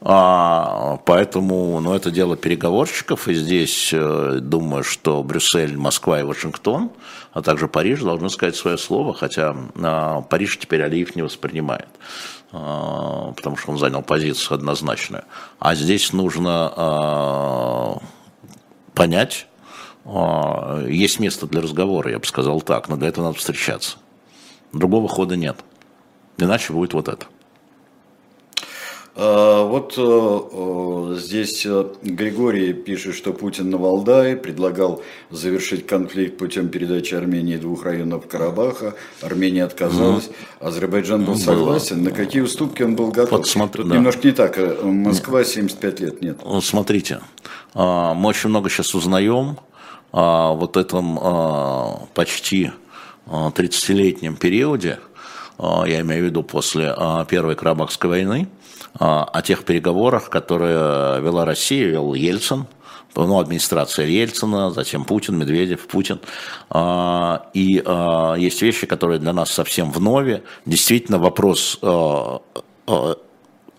А, поэтому, ну, это дело переговорщиков, и здесь э, думаю, что Брюссель, Москва и Вашингтон, а также Париж должны сказать свое слово, хотя а, Париж теперь Алиев не воспринимает, а, потому что он занял позицию однозначную. А здесь нужно а, понять, есть место для разговора, я бы сказал так, но для этого надо встречаться. Другого хода нет. Иначе будет вот это. А, Вот э, э, здесь э, Григорий пишет, что Путин на Валдае предлагал завершить конфликт путем передачи Армении двух районов Карабаха. Армения отказалась, Азербайджан был согласен. На какие уступки он был готов? Вот смотри, Тут да. немножко не так. Москва 75 лет нет. Смотрите, мы очень много сейчас узнаем о вот этом почти а, 30-летнем периоде, я имею в виду после а, Первой Карабахской войны, а, о тех переговорах, которые вела Россия, вел Ельцин, ну, администрация Ельцина, затем Путин, Медведев, Путин. А, И а, есть вещи, которые для нас совсем в нове. Действительно, вопрос а, а,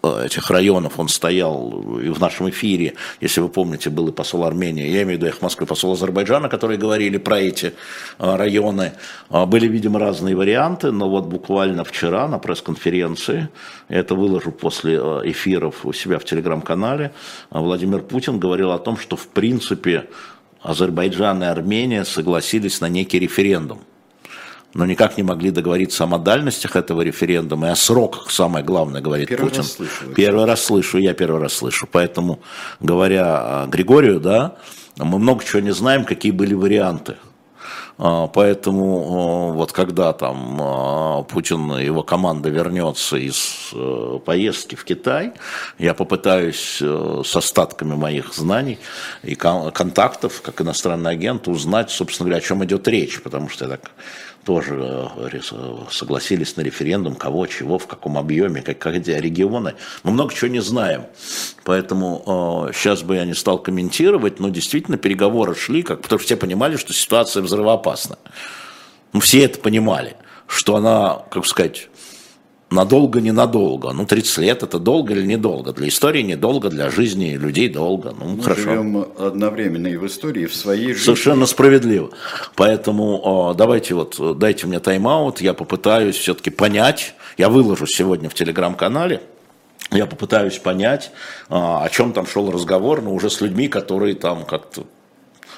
этих районов, он стоял и в нашем эфире, если вы помните, был и посол Армении, я имею в виду их Москвы, посол Азербайджана, которые говорили про эти а, районы. А, Были, видимо, разные варианты, но вот буквально вчера на пресс-конференции, это выложу после а, эфиров у себя в телеграм-канале, Владимир Путин говорил о том, что в принципе Азербайджан и Армения согласились на некий референдум но никак не могли договориться о модальностях этого референдума и о сроках, самое главное, говорит Первый Путин. раз слышу. Первый раз слышу, я первый раз слышу. Поэтому, говоря Григорию, да, мы много чего не знаем, какие были варианты. А, Поэтому а, вот когда там а, Путин и его команда вернется из э, поездки в Китай, я попытаюсь э, с остатками моих знаний и кон- контактов, как иностранный агент, узнать, собственно говоря, о чем идет речь, потому что я так тоже э, э, согласились на референдум, кого, чего, в каком объеме, как, эти регионы. Мы много чего не знаем. Поэтому сейчас бы я не стал комментировать, но действительно переговоры шли, как, потому что все понимали, что ситуация взрывоопасна. Ну, все это понимали, что она, как сказать, надолго, ненадолго. Ну, 30 лет это долго или недолго? Для истории недолго, для жизни людей долго. Ну, Мы хорошо. живем одновременно и в истории, и в своей жизни. Совершенно справедливо. Поэтому э, давайте вот, э, дайте мне тайм-аут, я попытаюсь все-таки понять, я выложу сегодня в телеграм-канале, я попытаюсь понять, э, о чем там шел разговор, но уже с людьми, которые там как-то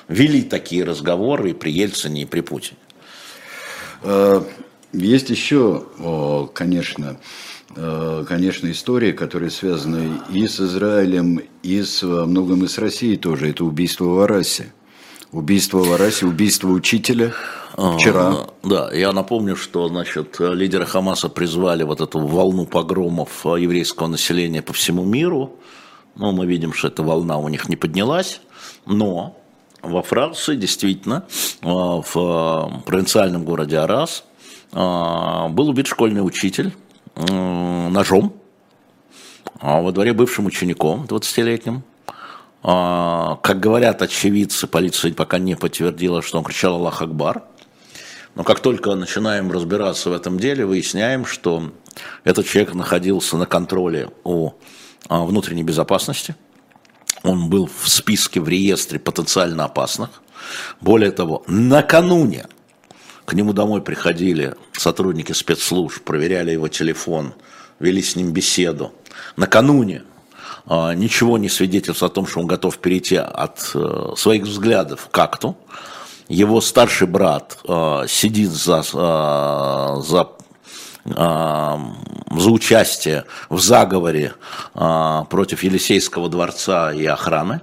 вели такие разговоры и при Ельцине, и при Путине. Есть еще, конечно, э, конечно, истории, которые связаны и с Израилем, и с, во многом и с Россией тоже. Это убийство в Арасе. Убийство в Арасе, убийство учителя вчера. А, Да, я напомню, что значит, лидеры Хамаса призвали вот эту волну погромов еврейского населения по всему миру. Ну, мы видим, что эта волна у них не поднялась, но во Франции действительно э, в э, провинциальном городе Арас был убит школьный учитель ножом а во дворе бывшим учеником 20-летним. А, Как говорят очевидцы, полиция пока не подтвердила, что он кричал «Аллах Акбар». Но как только начинаем разбираться в этом деле, выясняем, что этот человек находился на контроле у а, внутренней безопасности. Он был в списке, в реестре потенциально опасных. Более того, накануне к нему домой приходили сотрудники спецслужб, проверяли его телефон, вели с ним беседу. Накануне а, ничего не свидетельствует о том, что он готов перейти от э, своих взглядов к акту. Его старший брат э, сидит за, э, за, за участие в заговоре против Елисейского дворца и охраны.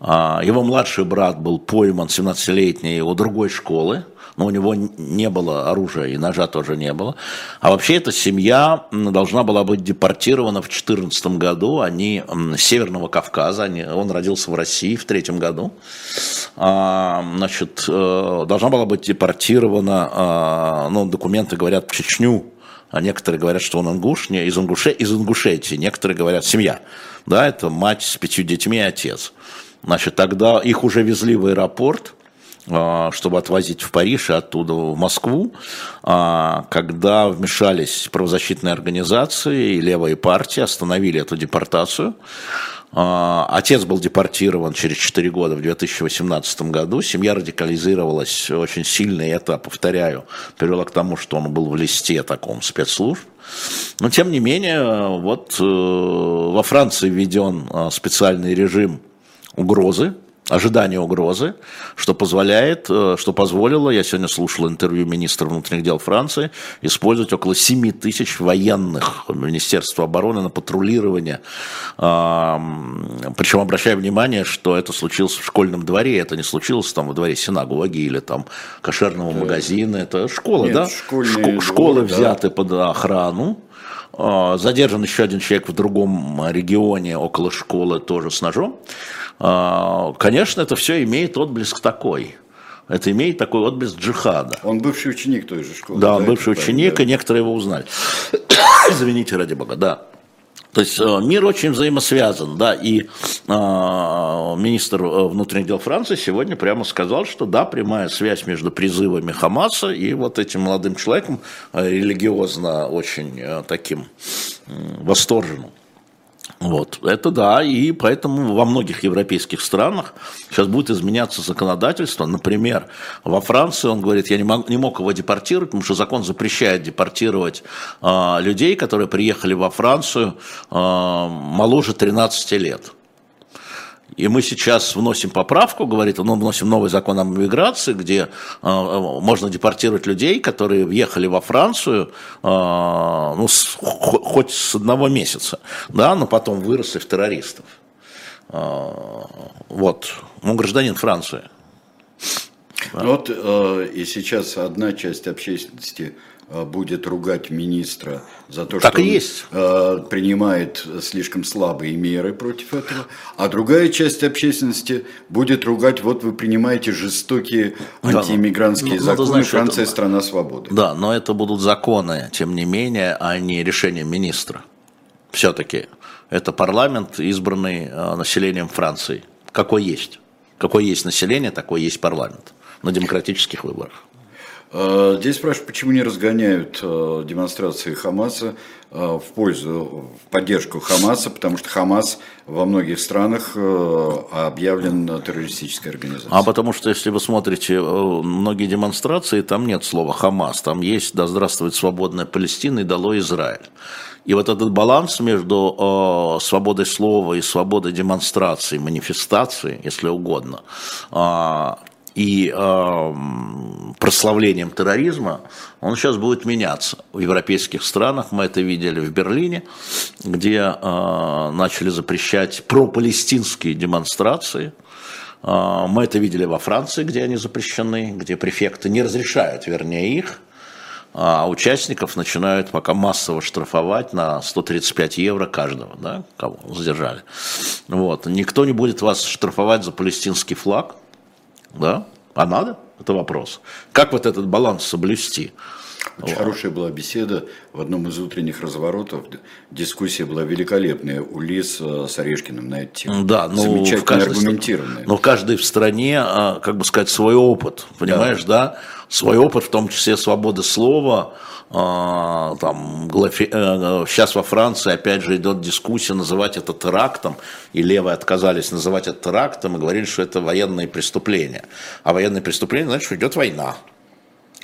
Его младший брат был пойман, 17-летний, у другой школы, но у него не было оружия и ножа тоже не было. А вообще эта семья должна была быть депортирована в 2014 году. Они с Северного Кавказа, они, он родился в России в третьем году. А, Значит, э, должна была быть депортирована, а, ну, документы говорят, в Чечню, а некоторые говорят, что он ингуш, не, из, Ингуше, из Ингушетии, некоторые говорят семья. Да, это мать с пятью детьми и отец. Значит, тогда их уже везли в аэропорт, чтобы отвозить в Париж и оттуда в Москву, а, когда вмешались правозащитные организации и левые партии, остановили эту депортацию. А, отец был депортирован через 4 года в 2018 году. Семья радикализировалась очень сильно, и это, повторяю, привело к тому, что он был в листе таком спецслужб. Но, тем не менее, вот э, во Франции введен специальный режим угрозы, ожидание угрозы, что позволяет, э, что позволило, я сегодня слушал интервью министра внутренних дел Франции, использовать около 7 тысяч военных Министерства обороны на патрулирование. Причем обращая внимание, что это случилось в школьном дворе, это не случилось там во дворе синагоги или там кошерного магазина, это школа, Нет, да? школьные Школы дворы, да. взяты под охрану. А, Задержан еще один человек в другом регионе около школы тоже с ножом. А, Конечно, это все имеет отблеск такой. Это имеет такой отблеск джихада. Он бывший ученик той же школы. Да, он это бывший ученик, да. и некоторые его узнали. Извините, ради бога, да. То есть э, мир очень взаимосвязан, да, и а, министр э, внутренних дел Франции сегодня прямо сказал, что да, прямая связь между призывами Хамаса и вот этим молодым человеком, э, религиозно очень таким восторженным. Вот, это да, и поэтому во многих европейских странах сейчас будет изменяться законодательство. Например, во Франции он говорит, я не мог, не мог его депортировать, потому что закон запрещает депортировать а, людей, которые приехали во Францию а, моложе 13 лет. И мы сейчас вносим поправку, говорит, ну, вносим новый закон о миграции, где э, можно депортировать людей, которые въехали во Францию, э, ну, с- хо- хоть с одного месяца, да, но потом выросли в террористов. Э, вот, он гражданин Франции. Ну Вот э, и сейчас одна часть общественности будет ругать министра за то, Так что и он есть. э, принимает слишком слабые меры против этого, а другая часть общественности будет ругать, вот вы принимаете жестокие Да, антииммигрантские ну, ну, ты законы, знаешь, Франция это- страна свободы. Да, но это будут законы, тем не менее, а не решение министра. Все-таки это парламент, избранный э, населением Франции. Какой есть. Какое есть население, такой есть парламент на демократических выборах. Э, Здесь спрашивают, почему не разгоняют э, демонстрации Хамаса э, в пользу, в поддержку Хамаса, потому что Хамас во многих странах объявлен террористической организацией. А потому что, если вы смотрите многие демонстрации, там нет слова «Хамас», там есть «Да здравствует свободная Палестина» и «Дало Израиль». И вот этот баланс между э, свободой слова и свободой демонстрации, манифестации, если угодно, э, и э, прославлением терроризма, он сейчас будет меняться. В европейских странах мы это видели в Берлине, где э, начали запрещать пропалестинские демонстрации. Э, Мы это видели во Франции, где они запрещены, где префекты не разрешают, вернее, их а участников начинают пока массово штрафовать на 135 евро каждого, да, кого задержали. Вот. Никто не будет вас штрафовать за палестинский флаг, да, а надо? Это вопрос. Как вот этот баланс соблюсти? Очень хорошая была беседа в одном из утренних разворотов. Дискуссия была великолепная у Лис э, с Орешкиным на эту тему. Да, ну, Замечательно каждой аргументированная. Но каждый в стране, а, как бы сказать, свой опыт, понимаешь, да? Свой опыт, в том числе свободы слова. а, Там, э, сейчас во Франции, опять же, идет дискуссия называть это терактом, и левые отказались называть это терактом и говорили, что это военные преступления. А военные преступления, значит, что идет война.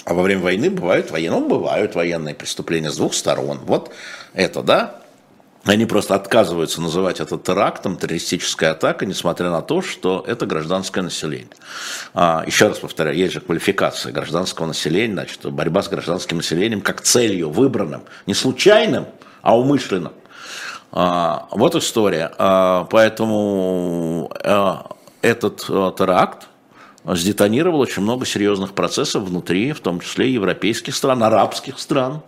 А во время войны бывают военные, ну, бывают военные преступления с двух сторон. Вот это, да? Они просто отказываются называть это терактом, террористической атакой, несмотря на то, что это гражданское население. А, еще раз повторяю, есть же квалификация гражданского населения, значит, борьба с гражданским населением как целью выбранным, не случайным, а умышленным. А, вот история. А, поэтому а, этот а, теракт сдетонировал очень много серьезных процессов внутри, в том числе европейских стран, арабских стран.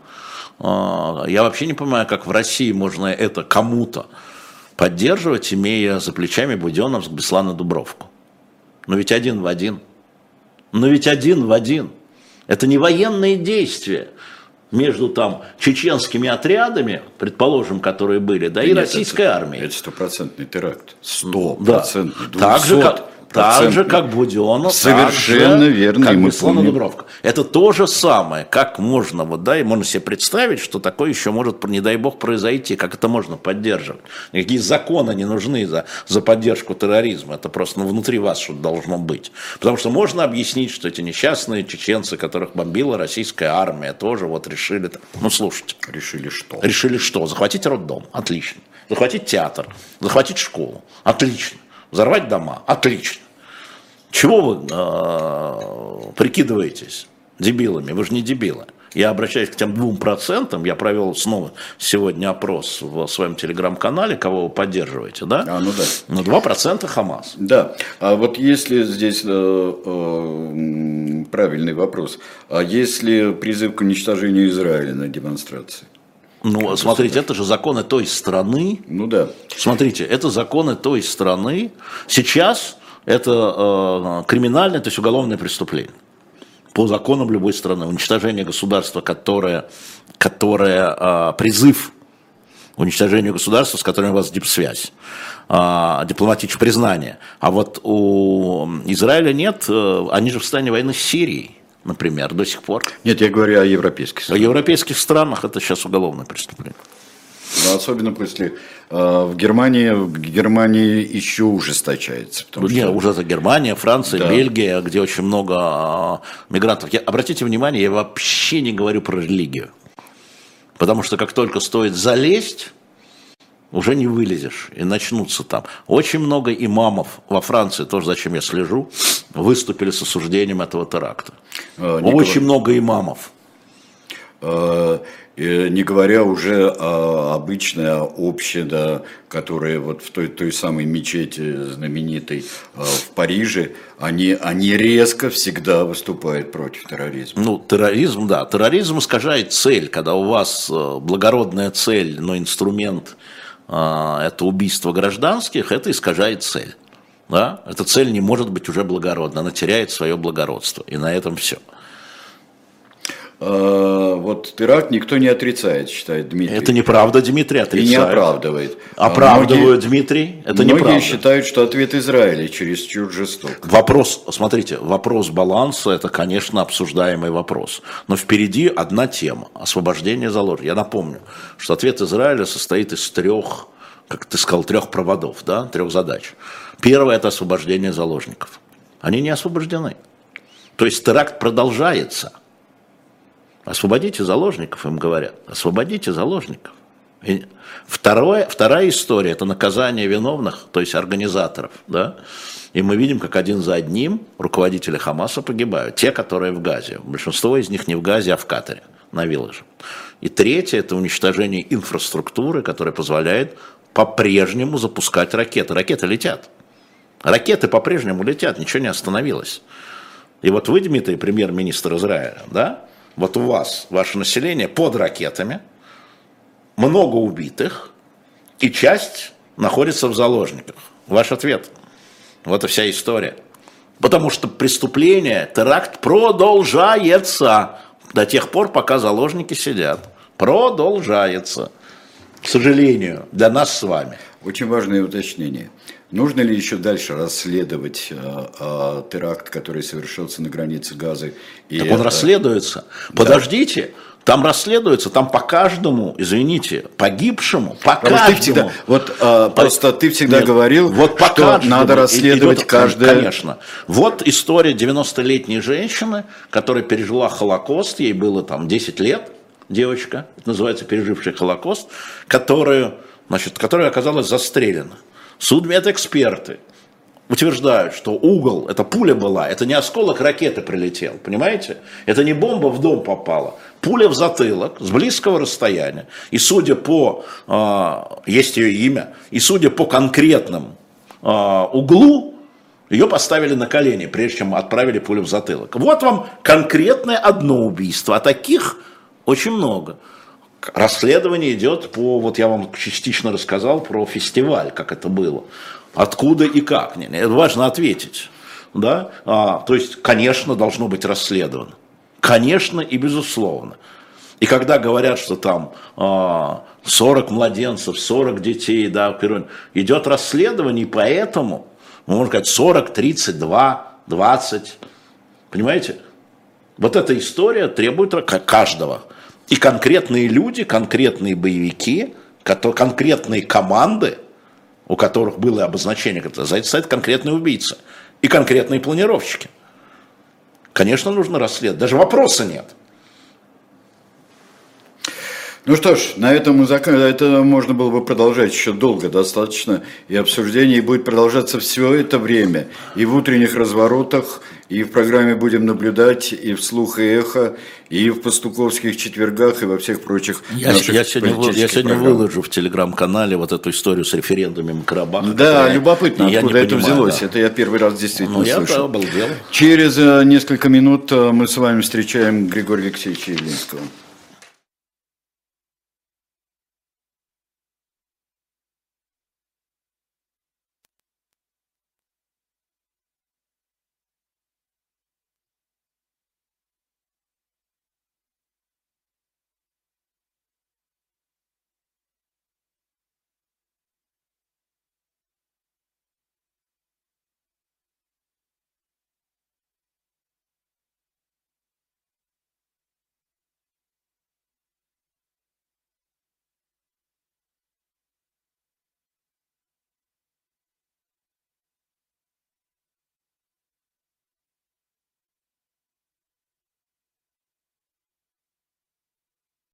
А, Я вообще не понимаю, как в России можно это кому-то поддерживать, имея за плечами Буденновск, Беслан и Дубровку. Но ведь один в один. Но ведь один в один. Это не военные действия. между там чеченскими отрядами, предположим, которые были, да, и Нет, российской это- армией. Это стопроцентный теракт. Да. Стопроцентный. Так же, как, так же, 200%. как Буденов. Совершенно же, верно, Как и мы Беслан и помним. Дубровка. Это то же самое, как можно, вот, да, и можно себе представить, что такое еще может, не дай бог, произойти, как это можно поддерживать. Никакие законы не нужны за, за поддержку терроризма, это просто ну, внутри вас что-то должно быть. Потому что можно объяснить, что эти несчастные чеченцы, которых бомбила российская армия, тоже вот решили, ну слушайте, Решили что? Решили что? Захватить роддом. Отлично. Захватить театр. Захватить школу. Отлично. Взорвать дома. Отлично. Чего вы э, прикидываетесь дебилами? Вы же не дебилы. Я обращаюсь к тем двум процентам. Я провел снова сегодня опрос в своем телеграм-канале, кого вы поддерживаете, да? А, ну да. Ну, 2% Хамас. Да, а вот если здесь э, э, правильный вопрос, а если призыв к уничтожению Израиля на демонстрации? Ну, смотрите, это же законы той страны, Ну да. Смотрите, это законы той страны. Сейчас это э, криминальное, то есть уголовное преступление. По законам любой страны. Уничтожение государства, которое, которое э, призыв уничтожению государства, с которым у вас дипсвязь, а, дипломатическое признание. А вот у Израиля нет, э, они же в состоянии войны с Сирией, например, до сих пор. Нет, я говорю о европейских странах. европейских странах это сейчас уголовное преступление. Но особенно после э, в Германии, в Германии еще ужесточается. Потому Не, что- уже это Германия, Франция, Да. Бельгия, где очень много а, мигрантов. Я, обратите внимание, я вообще не говорю про религию. Потому что как только стоит залезть, уже не вылезешь, и начнутся там. Очень много имамов во Франции, тоже зачем я слежу, выступили с осуждением этого теракта. А, Николай- Очень много имамов. Э, э, не говоря уже о обычной община, которая вот в той, той самой мечети знаменитой э, в Париже, они, они резко всегда выступают против терроризма. Ну, терроризм, да. Терроризм искажает цель, когда у вас э, благородная цель, но инструмент э, это убийство гражданских, это искажает цель. Да? Эта цель не может быть уже благородна, она теряет свое благородство. И на этом все. Э, Вот теракт никто не отрицает, считает Дмитрий. Это неправда, Дмитрий И отрицает. не оправдывает. А Оправдывают, многие- Дмитрий, это многие неправда. считают, что ответ Израиля чересчур жесток. Вопрос, смотрите, вопрос баланса – это, конечно, обсуждаемый вопрос. Но впереди одна тема – освобождение заложников. Я напомню, что ответ Израиля состоит из трех, как ты сказал, трех проводов, да, трех задач. Первое – это освобождение заложников. Они не освобождены. То есть теракт продолжается. Освободите заложников, им говорят. Освободите заложников. И второе, вторая история – это наказание виновных, то есть организаторов. Да? И мы видим, как один за одним руководители Хамаса погибают. Те, которые в Газе. Большинство из них не в Газе, а в Катаре, на Виллаже. И третье – это уничтожение инфраструктуры, которая позволяет по-прежнему запускать ракеты. Ракеты летят. Ракеты по-прежнему летят, ничего не остановилось. И вот вы, Дмитрий, премьер-министр Израиля, да? Вот у вас, ваше население под ракетами, много убитых, и часть находится в заложниках. Ваш ответ. Вот и вся история. Потому что преступление, теракт продолжается до тех пор, пока заложники сидят. Продолжается. К сожалению, для нас с вами. Очень важное уточнение. Нужно ли еще дальше расследовать э, э, теракт, который совершился на границе Газы? И Так он это- расследуется. Подождите, там расследуется, там по каждому, извините, погибшему, по Потому что ты каждому. всегда, вот э, просто ты всегда Нет, говорил, вот по что каждому. надо расследовать тут, каждое. Конечно. Вот история 90-летней женщины, которая пережила Холокост, ей было там 10 лет, девочка, это называется пережившая Холокост, которую, значит, которая оказалась застрелена. Судмедэксперты утверждают, что угол, это пуля была, это не осколок ракеты прилетел, понимаете? Это не бомба в дом попала. Пуля в затылок с близкого расстояния. И судя по, а, есть ее имя, и судя по конкретным а, углу, ее поставили на колени, прежде чем отправили пулю в затылок. Вот вам конкретное одно убийство, а таких очень много. Расследование идет по, вот я вам частично рассказал про фестиваль, как это было. Откуда и как. Это важно ответить. Да? А, то есть, конечно, должно быть расследовано. Конечно и безусловно. И когда говорят, что там а, 40 младенцев, 40 детей, да, идет расследование, и поэтому, можно сказать, 40, 32, 20, понимаете? Вот эта история требует каждого. И конкретные люди, конкретные боевики, конкретные команды, у которых было обозначение, за это стоит конкретные убийцы и конкретные планировщики. Конечно, нужно расследовать. Даже вопроса нет. Ну что ж, на этом мы зак... это можно было бы продолжать еще долго достаточно, и обсуждение будет продолжаться все это время, и в утренних разворотах, и в программе будем наблюдать, и в слух и эхо, и в пастуковских четвергах, и во всех прочих я, наших я сегодня, я сегодня выложу в телеграм-канале вот эту историю с референдумами Карабаха. Да, любопытно, откуда это понимаю, взялось. Да. Это я первый раз действительно ну, слышал. Я обалдел. Через э, несколько минут э, мы с вами встречаем Григория Алексеевича Явлинского.